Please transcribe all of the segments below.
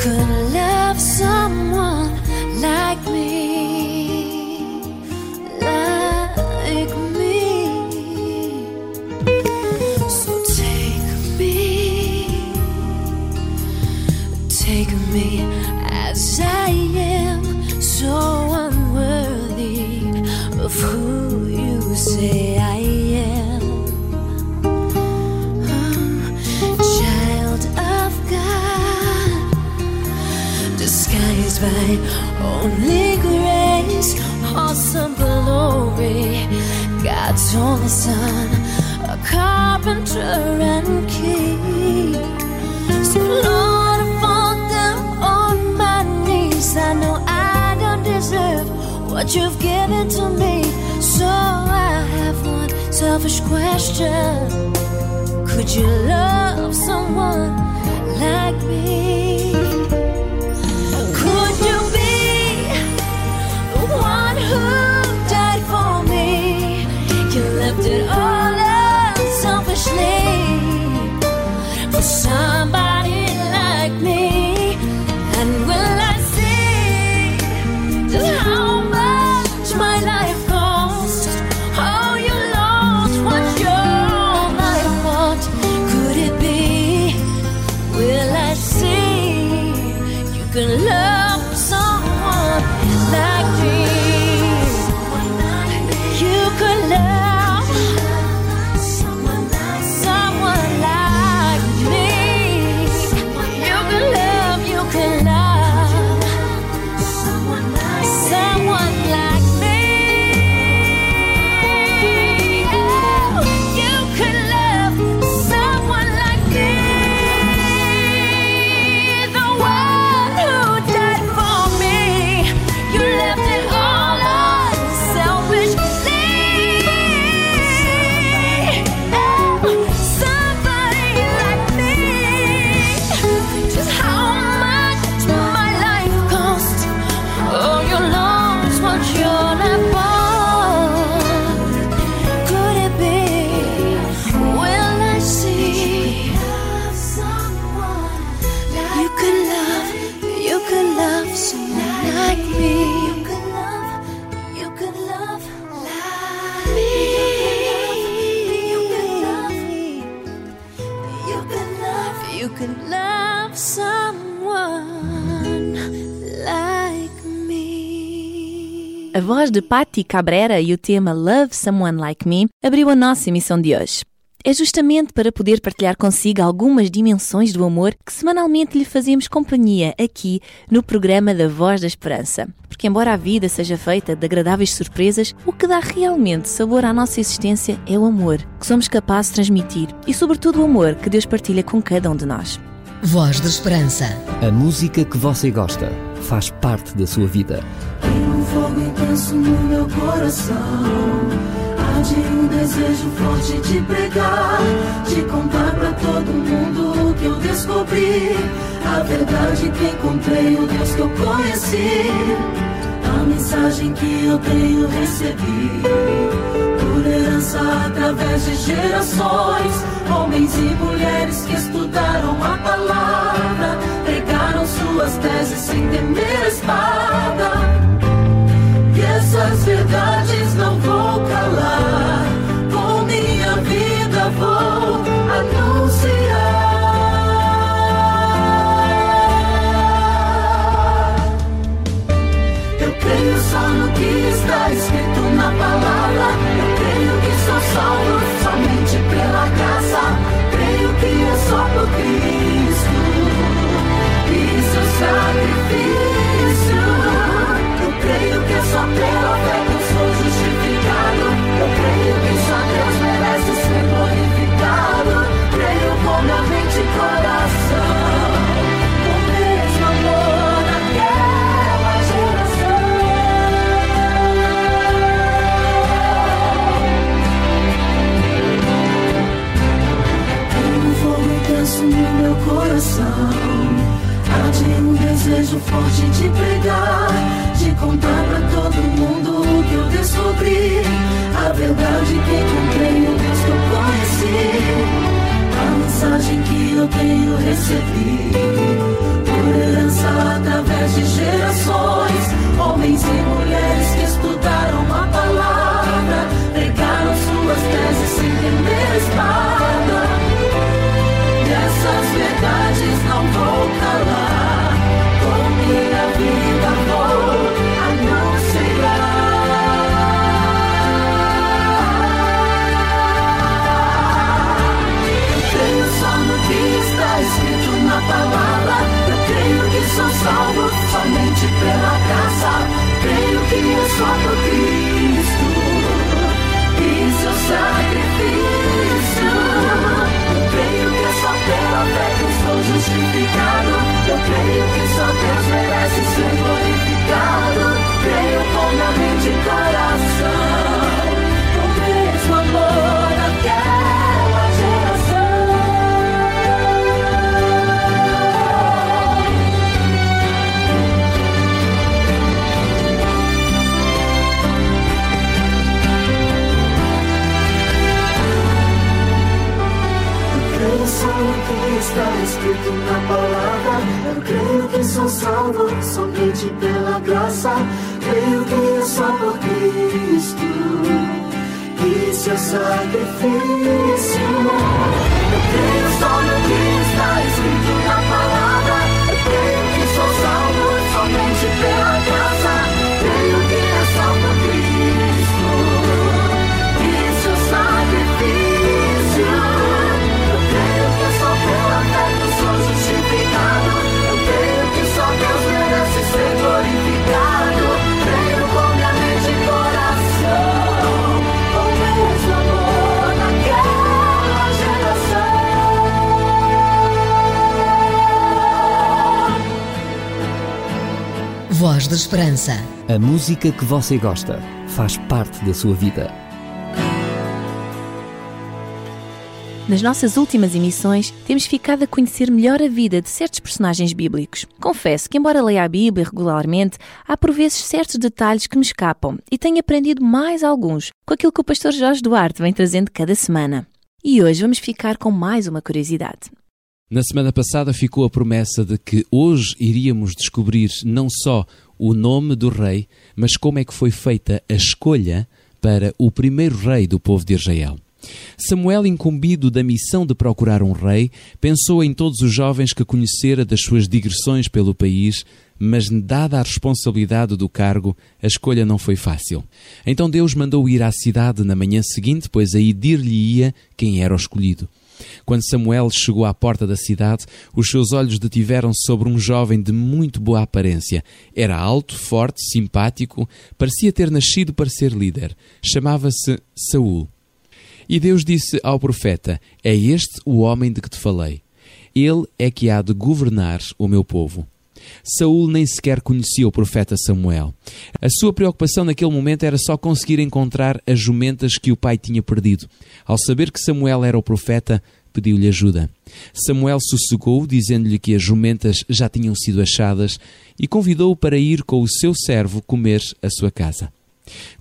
could his only son, a carpenter and king. So, Lord, I fall down on my knees. I know I don't deserve what you've given to me. So, I have one selfish question Could you love someone like me? somebody A voz de Patti Cabrera e o tema Love Someone Like Me abriu a nossa emissão de hoje. É justamente para poder partilhar consigo algumas dimensões do amor que semanalmente lhe fazemos companhia aqui no programa da Voz da Esperança. Porque, embora a vida seja feita de agradáveis surpresas, o que dá realmente sabor à nossa existência é o amor que somos capazes de transmitir e, sobretudo, o amor que Deus partilha com cada um de nós. Voz da Esperança. A música que você gosta faz parte da sua vida. No meu coração Arde um desejo forte de pregar, de contar para todo mundo o que eu descobri. A verdade que encontrei, o Deus que eu conheci. A mensagem que eu tenho recebido. Herança através de gerações. Homens e mulheres que estudaram a palavra. Pregaram suas teses sem temer a espada seu sacrifício. Eu creio só no que está escrito na palavra. Eu creio que sou salvo somente pela Voz da Esperança. A música que você gosta faz parte da sua vida. Nas nossas últimas emissões, temos ficado a conhecer melhor a vida de certos personagens bíblicos. Confesso que, embora leia a Bíblia regularmente, há por vezes certos detalhes que me escapam e tenho aprendido mais alguns com aquilo que o pastor Jorge Duarte vem trazendo cada semana. E hoje vamos ficar com mais uma curiosidade. Na semana passada ficou a promessa de que hoje iríamos descobrir não só o nome do rei, mas como é que foi feita a escolha para o primeiro rei do povo de Israel. Samuel, incumbido da missão de procurar um rei, pensou em todos os jovens que conhecera das suas digressões pelo país mas dada a responsabilidade do cargo, a escolha não foi fácil. Então Deus mandou ir à cidade na manhã seguinte, pois aí dir-lhe-ia quem era o escolhido. Quando Samuel chegou à porta da cidade, os seus olhos detiveram-se sobre um jovem de muito boa aparência. Era alto, forte, simpático, parecia ter nascido para ser líder. Chamava-se Saul. E Deus disse ao profeta: É este o homem de que te falei. Ele é que há de governar o meu povo. Saul nem sequer conhecia o profeta Samuel. A sua preocupação naquele momento era só conseguir encontrar as jumentas que o pai tinha perdido. Ao saber que Samuel era o profeta, pediu-lhe ajuda. Samuel sossegou, dizendo-lhe que as jumentas já tinham sido achadas, e convidou-o para ir com o seu servo comer à sua casa.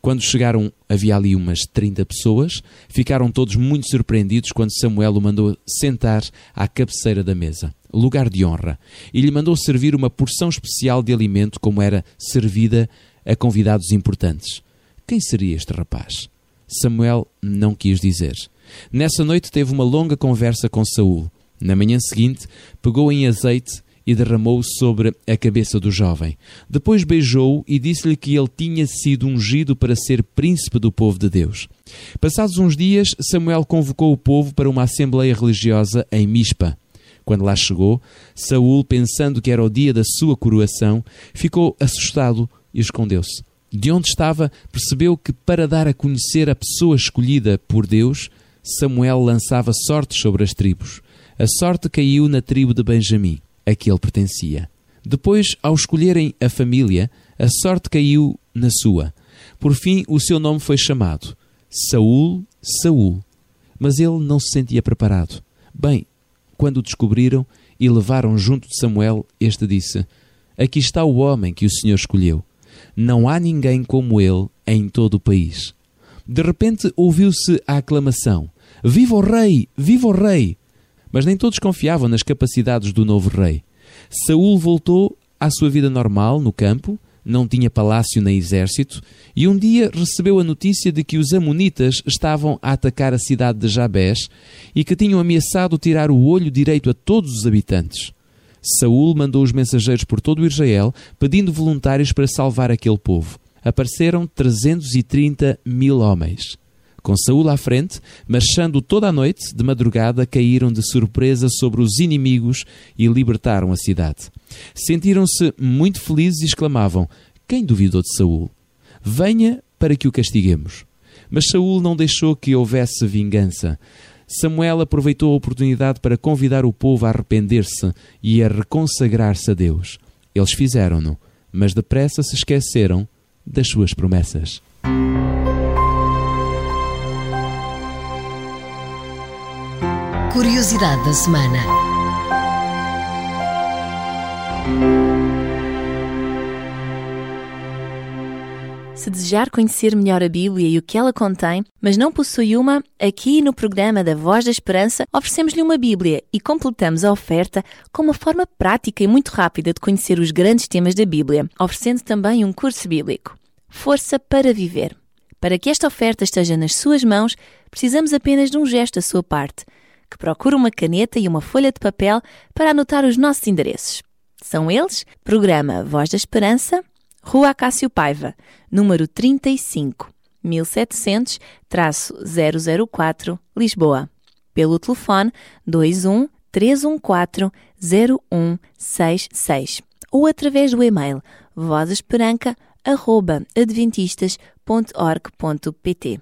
Quando chegaram, havia ali umas 30 pessoas. Ficaram todos muito surpreendidos quando Samuel o mandou sentar à cabeceira da mesa, lugar de honra, e lhe mandou servir uma porção especial de alimento, como era servida a convidados importantes. Quem seria este rapaz? Samuel não quis dizer. Nessa noite teve uma longa conversa com Saul. Na manhã seguinte, pegou em azeite e derramou sobre a cabeça do jovem. Depois beijou-o e disse-lhe que ele tinha sido ungido para ser príncipe do povo de Deus. Passados uns dias, Samuel convocou o povo para uma assembleia religiosa em Mispa. Quando lá chegou, Saul, pensando que era o dia da sua coroação, ficou assustado e escondeu-se. De onde estava, percebeu que para dar a conhecer a pessoa escolhida por Deus, Samuel lançava sortes sobre as tribos. A sorte caiu na tribo de Benjamim a que ele pertencia. Depois, ao escolherem a família, a sorte caiu na sua. Por fim, o seu nome foi chamado Saul, Saul. Mas ele não se sentia preparado. Bem, quando o descobriram e levaram junto de Samuel, este disse: Aqui está o homem que o Senhor escolheu. Não há ninguém como ele em todo o país. De repente ouviu-se a aclamação: Viva o rei! Viva o rei! Mas nem todos confiavam nas capacidades do novo rei. Saul voltou à sua vida normal no campo, não tinha palácio nem exército, e um dia recebeu a notícia de que os amonitas estavam a atacar a cidade de Jabés e que tinham ameaçado tirar o olho direito a todos os habitantes. Saul mandou os mensageiros por todo o Israel, pedindo voluntários para salvar aquele povo. Apareceram 330 mil homens. Com Saúl à frente, marchando toda a noite, de madrugada, caíram de surpresa sobre os inimigos e libertaram a cidade. Sentiram-se muito felizes e exclamavam: Quem duvidou de Saúl? Venha para que o castiguemos. Mas Saúl não deixou que houvesse vingança. Samuel aproveitou a oportunidade para convidar o povo a arrepender-se e a reconsagrar-se a Deus. Eles fizeram-no, mas depressa se esqueceram das suas promessas. Curiosidade da semana. Se desejar conhecer melhor a Bíblia e o que ela contém, mas não possui uma, aqui no programa da Voz da Esperança oferecemos-lhe uma Bíblia e completamos a oferta com uma forma prática e muito rápida de conhecer os grandes temas da Bíblia, oferecendo também um curso bíblico. Força para viver. Para que esta oferta esteja nas suas mãos, precisamos apenas de um gesto da sua parte, que procure uma caneta e uma folha de papel para anotar os nossos endereços. São eles: Programa Voz da Esperança, Rua Acácio Paiva, número 35, 1700-004, Lisboa. Pelo telefone 21 314 0166 ou através do e-mail vozesperanca.adventistas.org.pt.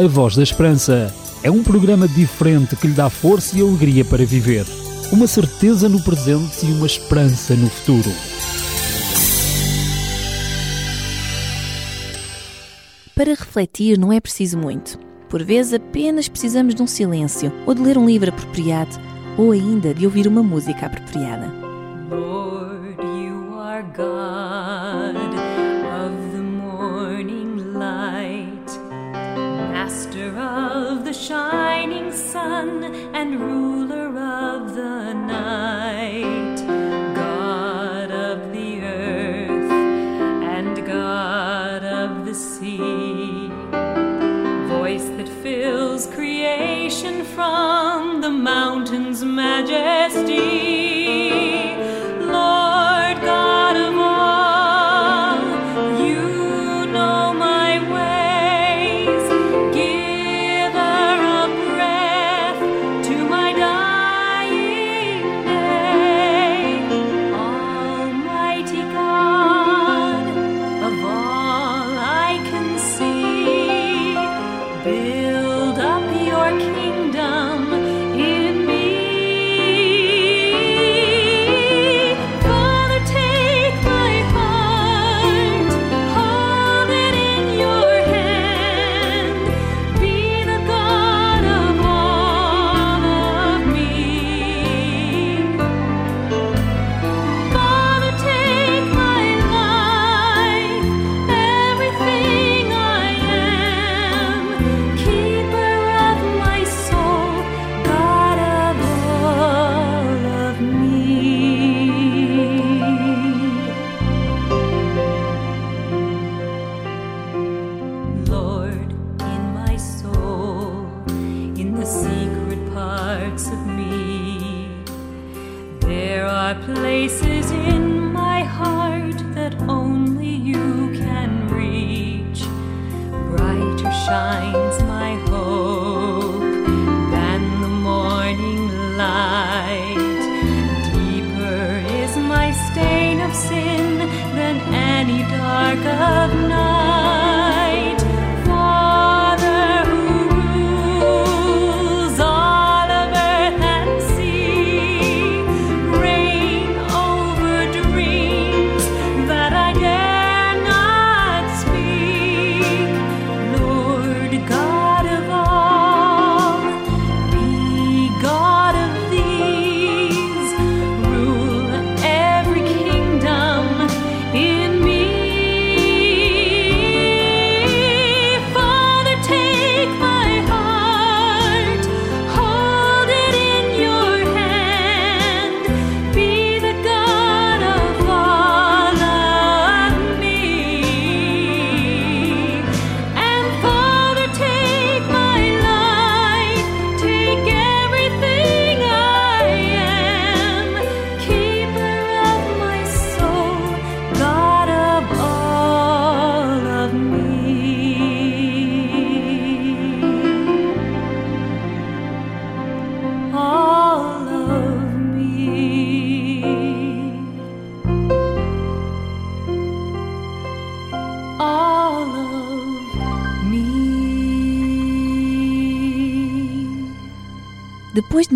A Voz da Esperança é um programa diferente que lhe dá força e alegria para viver. Uma certeza no presente e uma esperança no futuro. Para refletir não é preciso muito. Por vezes apenas precisamos de um silêncio, ou de ler um livro apropriado, ou ainda de ouvir uma música apropriada. Lord, you are God of the morning light, Master of the shining sun, and ruler of the night, dark of night.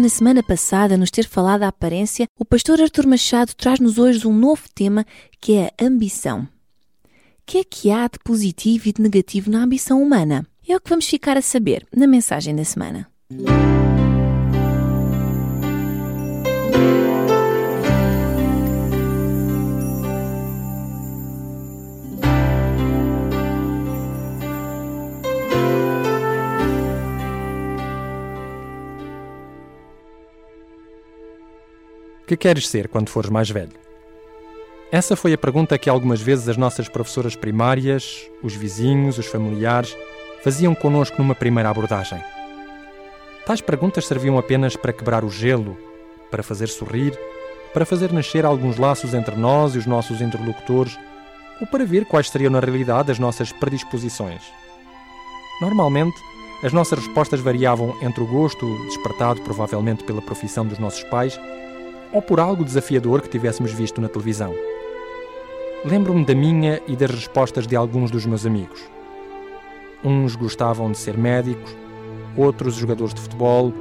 Na semana passada nos ter falado a aparência, o pastor Artur Machado traz-nos hoje um novo tema que é a ambição. O que é que há de positivo e de negativo na ambição humana? É o que vamos ficar a saber na mensagem da semana. Que queres ser quando fores mais velho? Essa foi a pergunta que algumas vezes as nossas professoras primárias, os vizinhos, os familiares faziam connosco numa primeira abordagem. Tais perguntas serviam apenas para quebrar o gelo, para fazer sorrir, para fazer nascer alguns laços entre nós e os nossos interlocutores, ou para ver quais seriam na realidade as nossas predisposições. Normalmente, as nossas respostas variavam entre o gosto, despertado provavelmente pela profissão dos nossos pais, ou por algo desafiador que tivéssemos visto na televisão. Lembro-me da minha e das respostas de alguns dos meus amigos. Uns gostavam de ser médicos, outros jogadores de futebol,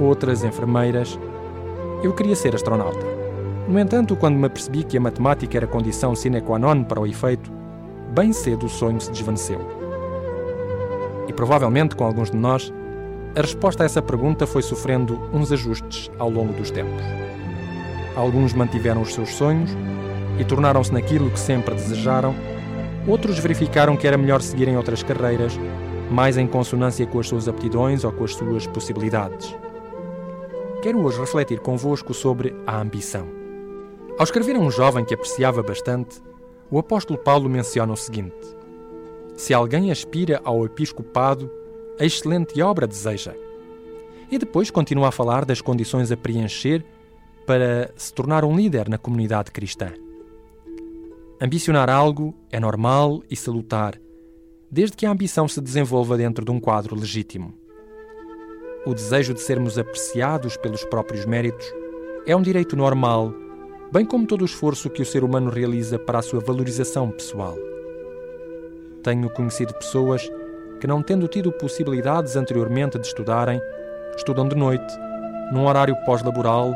outras enfermeiras. Eu queria ser astronauta. No entanto, quando me apercebi que a matemática era condição sine qua non para o efeito, bem cedo o sonho se desvaneceu. E provavelmente com alguns de nós, a resposta a essa pergunta foi sofrendo uns ajustes ao longo dos tempos. Alguns mantiveram os seus sonhos e tornaram-se naquilo que sempre desejaram, outros verificaram que era melhor seguirem outras carreiras, mais em consonância com as suas aptidões ou com as suas possibilidades. Quero hoje refletir convosco sobre a ambição. Ao escrever a um jovem que apreciava bastante, o apóstolo Paulo menciona o seguinte: Se alguém aspira ao episcopado, a excelente obra deseja. E depois continua a falar das condições a preencher para se tornar um líder na comunidade cristã. Ambicionar algo é normal e salutar, desde que a ambição se desenvolva dentro de um quadro legítimo. O desejo de sermos apreciados pelos próprios méritos é um direito normal, bem como todo o esforço que o ser humano realiza para a sua valorização pessoal. Tenho conhecido pessoas que, não tendo tido possibilidades anteriormente de estudarem, estudam de noite, num horário pós-laboral,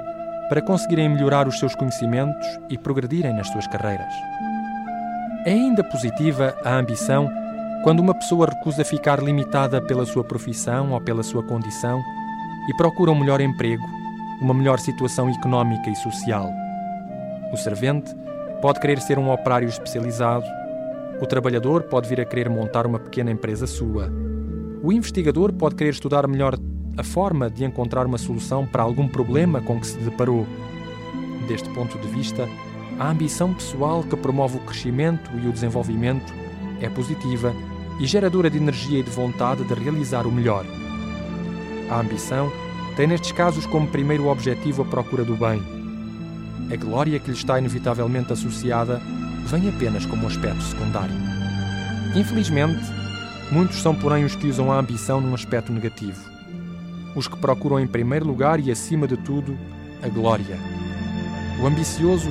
para conseguirem melhorar os seus conhecimentos e progredirem nas suas carreiras. É ainda positiva a ambição quando uma pessoa recusa ficar limitada pela sua profissão ou pela sua condição e procura um melhor emprego, uma melhor situação económica e social. O servente pode querer ser um operário especializado, o trabalhador pode vir a querer montar uma pequena empresa sua, o investigador pode querer estudar melhor a forma de encontrar uma solução para algum problema com que se deparou. Deste ponto de vista, a ambição pessoal que promove o crescimento e o desenvolvimento é positiva e geradora de energia e de vontade de realizar o melhor. A ambição tem nestes casos como primeiro objetivo a procura do bem. A glória que lhe está inevitavelmente associada vem apenas como aspecto secundário. Infelizmente, muitos são, porém, os que usam a ambição num aspecto negativo os que procuram em primeiro lugar e acima de tudo a glória. O ambicioso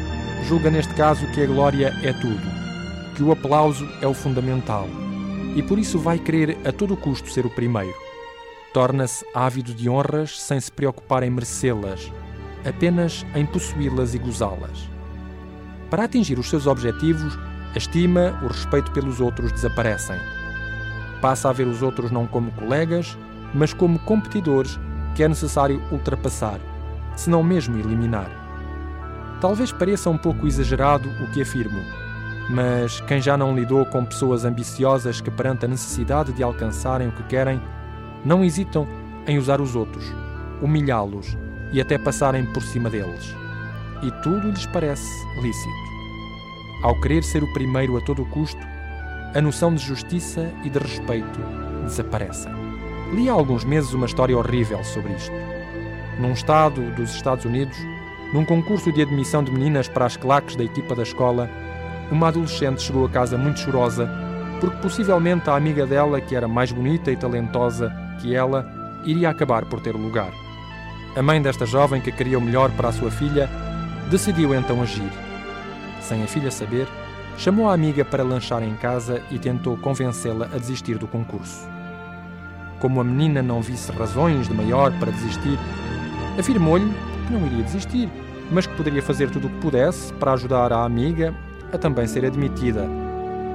julga neste caso que a glória é tudo, que o aplauso é o fundamental e por isso vai querer a todo custo ser o primeiro. Torna-se ávido de honras sem se preocupar em merecê-las, apenas em possuí-las e gozá-las. Para atingir os seus objetivos, a estima, o respeito pelos outros desaparecem. Passa a ver os outros não como colegas, mas como competidores que é necessário ultrapassar, se não mesmo eliminar. Talvez pareça um pouco exagerado o que afirmo, mas quem já não lidou com pessoas ambiciosas que, perante a necessidade de alcançarem o que querem, não hesitam em usar os outros, humilhá-los e até passarem por cima deles. E tudo lhes parece lícito. Ao querer ser o primeiro a todo custo, a noção de justiça e de respeito desaparecem. Li há alguns meses uma história horrível sobre isto. Num estado dos Estados Unidos, num concurso de admissão de meninas para as claques da equipa da escola, uma adolescente chegou a casa muito chorosa porque possivelmente a amiga dela, que era mais bonita e talentosa que ela, iria acabar por ter o lugar. A mãe desta jovem, que queria o melhor para a sua filha, decidiu então agir. Sem a filha saber, chamou a amiga para lanchar em casa e tentou convencê-la a desistir do concurso como a menina não visse razões de maior para desistir, afirmou-lhe que não iria desistir, mas que poderia fazer tudo o que pudesse para ajudar a amiga a também ser admitida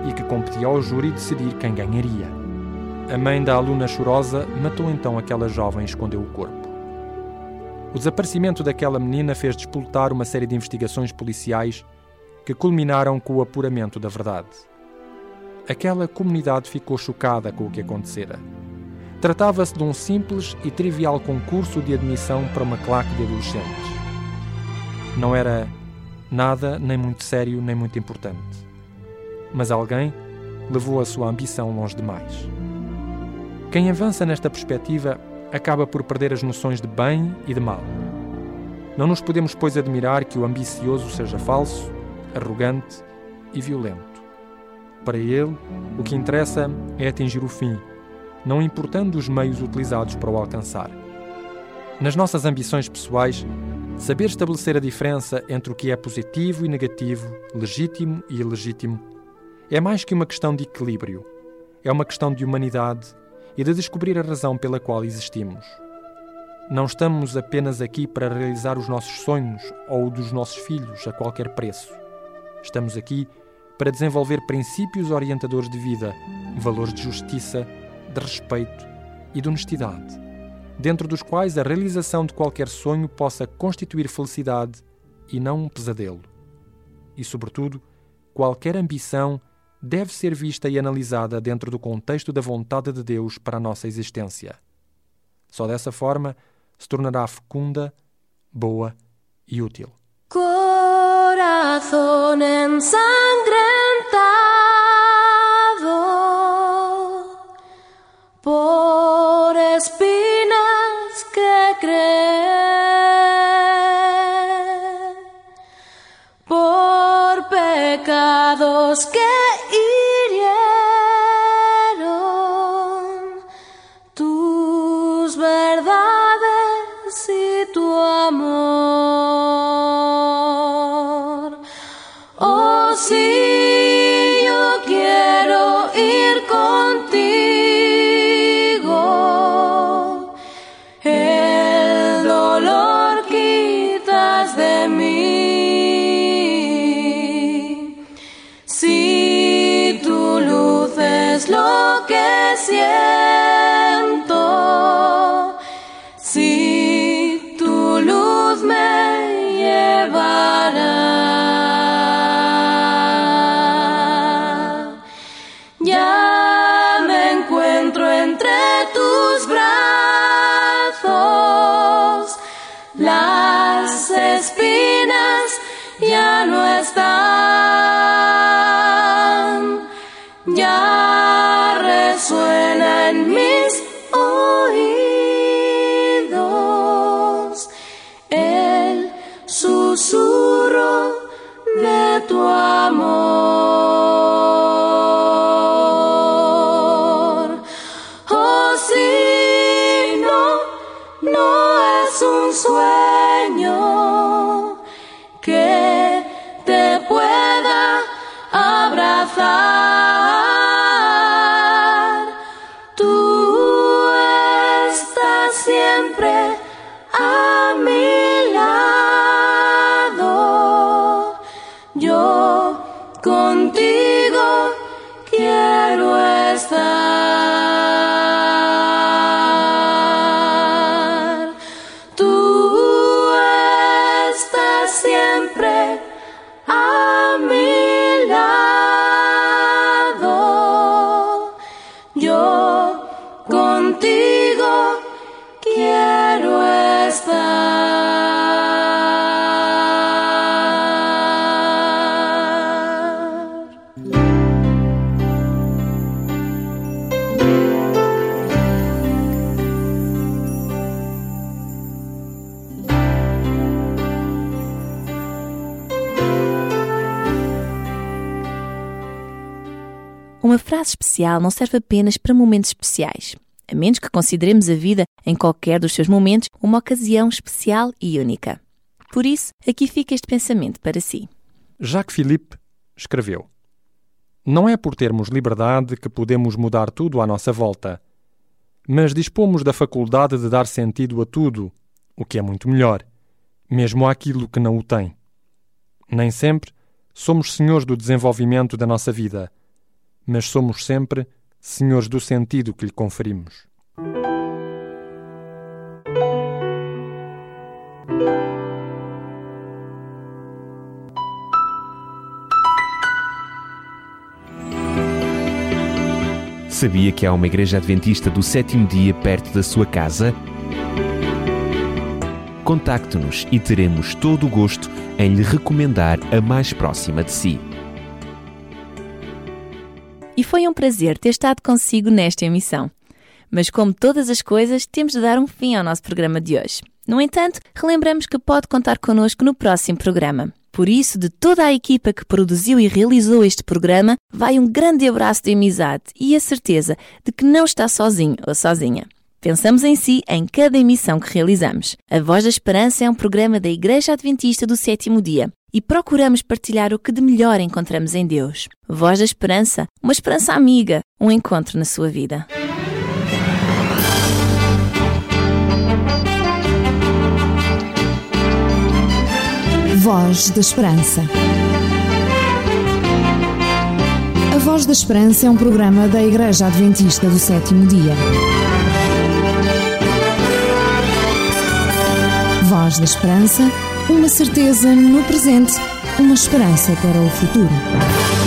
e que competia ao júri decidir quem ganharia. A mãe da aluna chorosa matou então aquela jovem e escondeu o corpo. O desaparecimento daquela menina fez despoltar uma série de investigações policiais que culminaram com o apuramento da verdade. Aquela comunidade ficou chocada com o que acontecera. Tratava-se de um simples e trivial concurso de admissão para uma claque de adolescentes. Não era nada nem muito sério nem muito importante. Mas alguém levou a sua ambição longe demais. Quem avança nesta perspectiva acaba por perder as noções de bem e de mal. Não nos podemos, pois, admirar que o ambicioso seja falso, arrogante e violento. Para ele, o que interessa é atingir o fim não importando os meios utilizados para o alcançar. Nas nossas ambições pessoais, saber estabelecer a diferença entre o que é positivo e negativo, legítimo e ilegítimo, é mais que uma questão de equilíbrio. É uma questão de humanidade e de descobrir a razão pela qual existimos. Não estamos apenas aqui para realizar os nossos sonhos ou o dos nossos filhos a qualquer preço. Estamos aqui para desenvolver princípios orientadores de vida, valores de justiça, de respeito e de honestidade, dentro dos quais a realização de qualquer sonho possa constituir felicidade e não um pesadelo. E, sobretudo, qualquer ambição deve ser vista e analisada dentro do contexto da vontade de Deus para a nossa existência. Só dessa forma se tornará fecunda, boa e útil. Ensangrentado por espinas que creen, por pecados que Especial não serve apenas para momentos especiais, a menos que consideremos a vida, em qualquer dos seus momentos, uma ocasião especial e única. Por isso, aqui fica este pensamento para si. Jacques Philippe escreveu: Não é por termos liberdade que podemos mudar tudo à nossa volta, mas dispomos da faculdade de dar sentido a tudo, o que é muito melhor, mesmo àquilo que não o tem. Nem sempre somos senhores do desenvolvimento da nossa vida, mas somos sempre senhores do sentido que lhe conferimos. Sabia que há uma igreja adventista do sétimo dia perto da sua casa? Contacte-nos e teremos todo o gosto em lhe recomendar a mais próxima de si. E foi um prazer ter estado consigo nesta emissão. Mas, como todas as coisas, temos de dar um fim ao nosso programa de hoje. No entanto, relembramos que pode contar connosco no próximo programa. Por isso, de toda a equipa que produziu e realizou este programa, vai um grande abraço de amizade e a certeza de que não está sozinho ou sozinha. Pensamos em si em cada emissão que realizamos. A Voz da Esperança é um programa da Igreja Adventista do Sétimo Dia e procuramos partilhar o que de melhor encontramos em Deus. Voz da Esperança, uma esperança amiga, um encontro na sua vida. Voz da Esperança. A Voz da Esperança é um programa da Igreja Adventista do Sétimo Dia. Voz da Esperança, uma certeza no presente, uma esperança para o futuro.